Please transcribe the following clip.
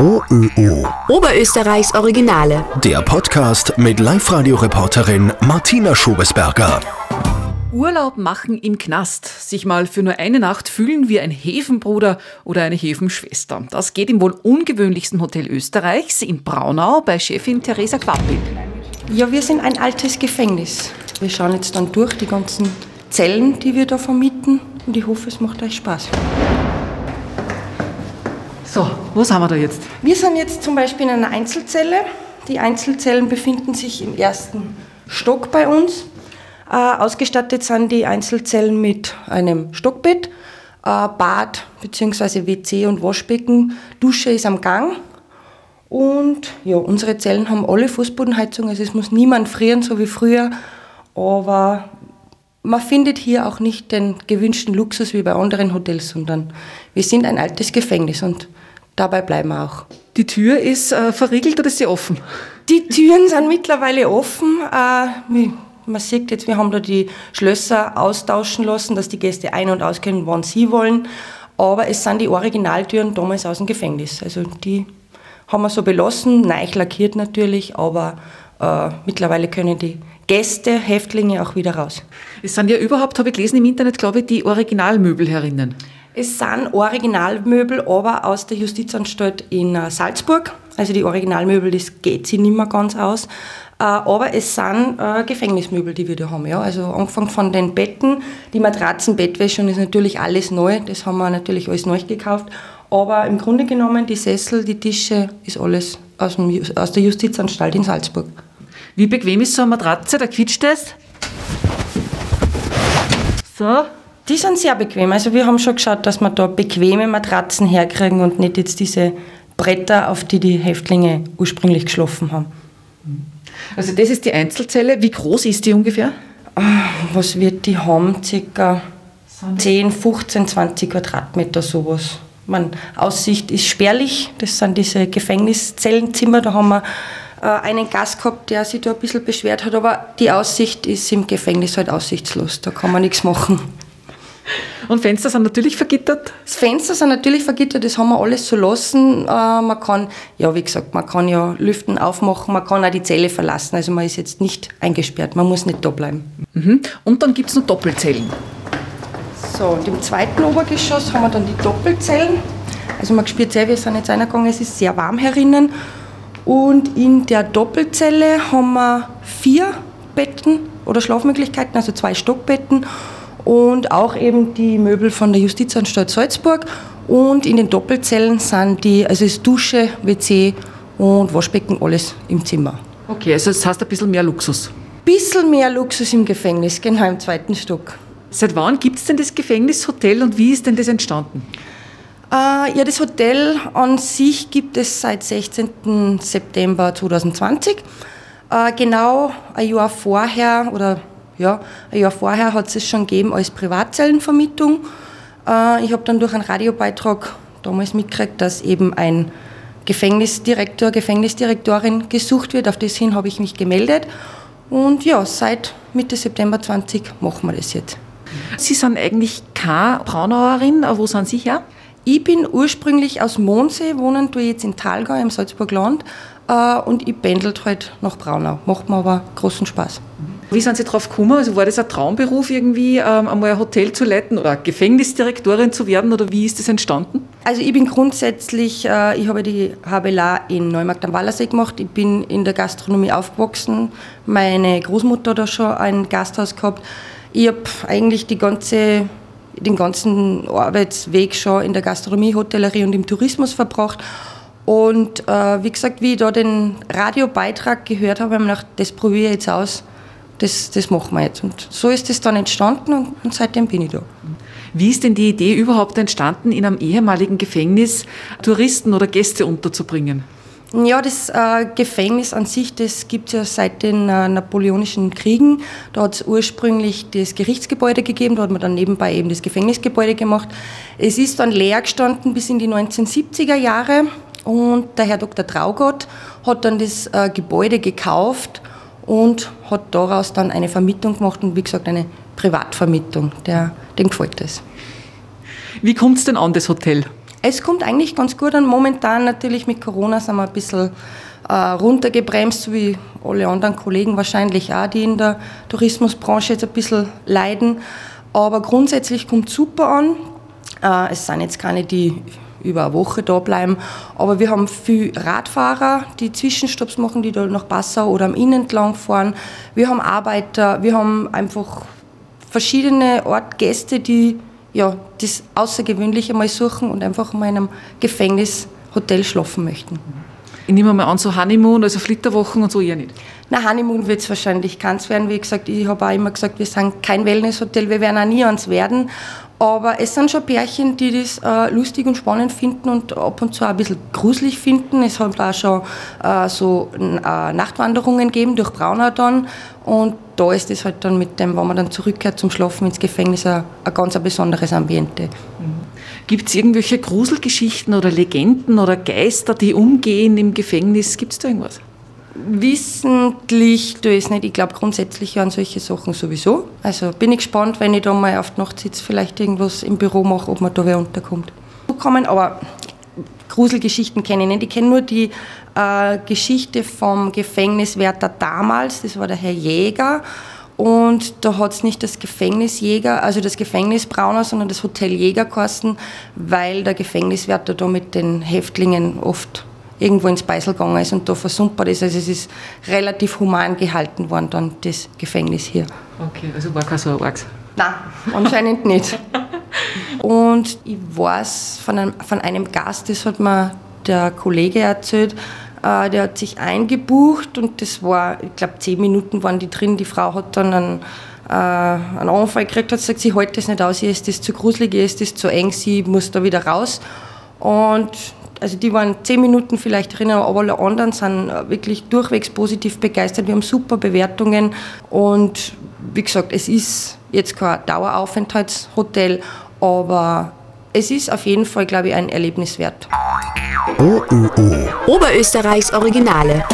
OÖO. Oberösterreichs Originale. Der Podcast mit Live-Radio-Reporterin Martina Schobesberger. Urlaub machen im Knast. Sich mal für nur eine Nacht fühlen wie ein Hefenbruder oder eine Hefenschwester. Das geht im wohl ungewöhnlichsten Hotel Österreichs in Braunau bei Chefin Theresa Quappel. Ja, wir sind ein altes Gefängnis. Wir schauen jetzt dann durch die ganzen Zellen, die wir da vermieten und ich hoffe, es macht euch Spaß. So, wo sind wir da jetzt? Wir sind jetzt zum Beispiel in einer Einzelzelle. Die Einzelzellen befinden sich im ersten Stock bei uns. Äh, ausgestattet sind die Einzelzellen mit einem Stockbett, äh, Bad bzw. WC und Waschbecken. Dusche ist am Gang. Und ja, unsere Zellen haben alle Fußbodenheizung, also es muss niemand frieren, so wie früher. Aber man findet hier auch nicht den gewünschten Luxus wie bei anderen Hotels, sondern wir sind ein altes Gefängnis und dabei bleiben wir auch. Die Tür ist äh, verriegelt oder ist sie offen? Die Türen sind mittlerweile offen. Äh, man sieht jetzt, wir haben da die Schlösser austauschen lassen, dass die Gäste ein- und ausgehen, wann sie wollen. Aber es sind die Originaltüren damals aus dem Gefängnis. Also die haben wir so belassen, neu lackiert natürlich, aber äh, mittlerweile können die Gäste, Häftlinge auch wieder raus. Es sind ja überhaupt, habe ich gelesen im Internet, glaube ich, die Originalmöbel herinnen. Es sind Originalmöbel, aber aus der Justizanstalt in äh, Salzburg. Also die Originalmöbel, das geht sich nicht mehr ganz aus. Äh, aber es sind äh, Gefängnismöbel, die wir da haben. Ja. Also angefangen von den Betten, die Matratzen, Bettwäsche und ist natürlich alles neu. Das haben wir natürlich alles neu gekauft. Aber im Grunde genommen, die Sessel, die Tische, ist alles aus, dem, aus der Justizanstalt in Salzburg. Wie bequem ist so eine Matratze? Da quietscht es. So. Die sind sehr bequem. Also wir haben schon geschaut, dass wir da bequeme Matratzen herkriegen und nicht jetzt diese Bretter, auf die die Häftlinge ursprünglich geschlafen haben. Also das ist die Einzelzelle. Wie groß ist die ungefähr? Was wird die haben? Circa 10, 15, 20 Quadratmeter sowas. Man, Aussicht ist spärlich. Das sind diese Gefängniszellenzimmer. Da haben wir äh, einen Gast gehabt, der sich da ein bisschen beschwert hat. Aber die Aussicht ist im Gefängnis halt aussichtslos. Da kann man nichts machen. Und Fenster sind natürlich vergittert? Das Fenster sind natürlich vergittert, das haben wir alles so lassen. Äh, man kann, ja wie gesagt, man kann ja Lüften aufmachen, man kann auch die Zelle verlassen. Also man ist jetzt nicht eingesperrt, man muss nicht da bleiben. Mhm. Und dann gibt es noch Doppelzellen. So, und im zweiten Obergeschoss haben wir dann die Doppelzellen. Also man spürt sehr, wir sind jetzt reingegangen, es ist sehr warm herinnen. Und in der Doppelzelle haben wir vier Betten oder Schlafmöglichkeiten, also zwei Stockbetten und auch eben die Möbel von der Justizanstalt Salzburg. Und in den Doppelzellen sind die, also ist Dusche, WC und Waschbecken alles im Zimmer. Okay, also das heißt ein bisschen mehr Luxus. Bisschen mehr Luxus im Gefängnis, genau im zweiten Stock. Seit wann gibt es denn das Gefängnishotel und wie ist denn das entstanden? Äh, ja, das Hotel an sich gibt es seit 16. September 2020. Äh, genau ein Jahr vorher oder ja, ein Jahr vorher hat es schon gegeben als Privatzellenvermietung. Äh, ich habe dann durch einen Radiobeitrag damals mitgekriegt, dass eben ein Gefängnisdirektor, Gefängnisdirektorin gesucht wird. Auf das hin habe ich mich gemeldet. Und ja, seit Mitte September 20 machen wir das jetzt. Sie sind eigentlich keine Braunauerin, wo sind Sie her? Ich bin ursprünglich aus Mondsee, wohnen tue jetzt in Talgau im Salzburgland äh, und ich pendelt halt nach Braunau. Macht mir aber großen Spaß. Wie sind Sie darauf gekommen? Also war das ein Traumberuf irgendwie, ähm, einmal ein Hotel zu leiten oder Gefängnisdirektorin zu werden oder wie ist das entstanden? Also ich bin grundsätzlich, äh, ich habe die HBLA in Neumarkt am Wallersee gemacht. Ich bin in der Gastronomie aufgewachsen. Meine Großmutter hat da schon ein Gasthaus gehabt. Ich habe eigentlich die ganze, den ganzen Arbeitsweg schon in der Gastronomie, Hotellerie und im Tourismus verbracht. Und äh, wie gesagt, wie ich da den Radiobeitrag gehört habe, habe ich mir gedacht, das probiere ich jetzt aus das, das machen wir jetzt. Und so ist es dann entstanden und, und seitdem bin ich da. Wie ist denn die Idee überhaupt entstanden, in einem ehemaligen Gefängnis Touristen oder Gäste unterzubringen? Ja, das äh, Gefängnis an sich, das gibt es ja seit den äh, napoleonischen Kriegen. Da hat es ursprünglich das Gerichtsgebäude gegeben, da hat man dann nebenbei eben das Gefängnisgebäude gemacht. Es ist dann leer gestanden bis in die 1970er Jahre und der Herr Dr. Traugott hat dann das äh, Gebäude gekauft und hat daraus dann eine Vermietung gemacht und wie gesagt eine Privatvermietung. Der, dem gefällt das. Wie kommt es denn an, das Hotel? Es kommt eigentlich ganz gut an. Momentan natürlich mit Corona sind wir ein bisschen äh, runtergebremst, so wie alle anderen Kollegen wahrscheinlich auch, die in der Tourismusbranche jetzt ein bisschen leiden. Aber grundsätzlich kommt es super an. Äh, es sind jetzt keine, die über eine Woche da bleiben. Aber wir haben viele Radfahrer, die Zwischenstopps machen, die da nach Passau oder am Inn entlang fahren. Wir haben Arbeiter, wir haben einfach verschiedene Ort Gäste, die ja, das Außergewöhnliche mal suchen und einfach mal in einem Gefängnishotel schlafen möchten. Ich nehme mal an, so Honeymoon, also Flitterwochen und so eher nicht. Na, Honeymoon wird es wahrscheinlich keins werden. Wie gesagt, ich habe auch immer gesagt, wir sind kein Wellnesshotel, wir werden auch nie eins werden. Aber es sind schon Pärchen, die das äh, lustig und spannend finden und ab und zu auch ein bisschen gruselig finden. Es hat auch schon äh, so äh, Nachtwanderungen gegeben durch Braunau dann. Und da ist es halt dann mit dem, wenn man dann zurückkehrt zum Schlafen ins Gefängnis, ein, ganz ein besonderes Ambiente. Mhm. Gibt es irgendwelche Gruselgeschichten oder Legenden oder Geister, die umgehen im Gefängnis? Gibt es da irgendwas? Wissentlich tue ich es nicht. Ich glaube grundsätzlich an solche Sachen sowieso. Also bin ich gespannt, wenn ich da mal auf die Nacht sitze, vielleicht irgendwas im Büro mache, ob man da wer unterkommt. Kommen, aber Gruselgeschichten kenne ich nicht. Ich kenne nur die äh, Geschichte vom Gefängniswärter damals, das war der Herr Jäger. Und da hat es nicht das Gefängnisjäger, also das Gefängnisbrauner, sondern das Hotel Jägerkosten, weil der Gefängniswärter da mit den Häftlingen oft irgendwo ins Beisel gegangen ist und da versumpert ist. Also es ist relativ human gehalten worden, dann das Gefängnis hier. Okay, also war kein so arg. Nein, anscheinend nicht. Und ich weiß von einem, von einem Gast, das hat mir der Kollege erzählt, äh, der hat sich eingebucht und das war, ich glaube, zehn Minuten waren die drin. Die Frau hat dann einen, äh, einen Anfall gekriegt, hat gesagt, sie hält das nicht aus, ihr ist das zu gruselig, ihr ist das zu eng, sie muss da wieder raus. Und also die waren zehn Minuten vielleicht drin, aber alle anderen sind wirklich durchwegs positiv begeistert. Wir haben super Bewertungen und wie gesagt, es ist jetzt kein Daueraufenthaltshotel, aber es ist auf jeden Fall, glaube ich, ein Erlebnis wert. OÖO. Oberösterreichs Originale.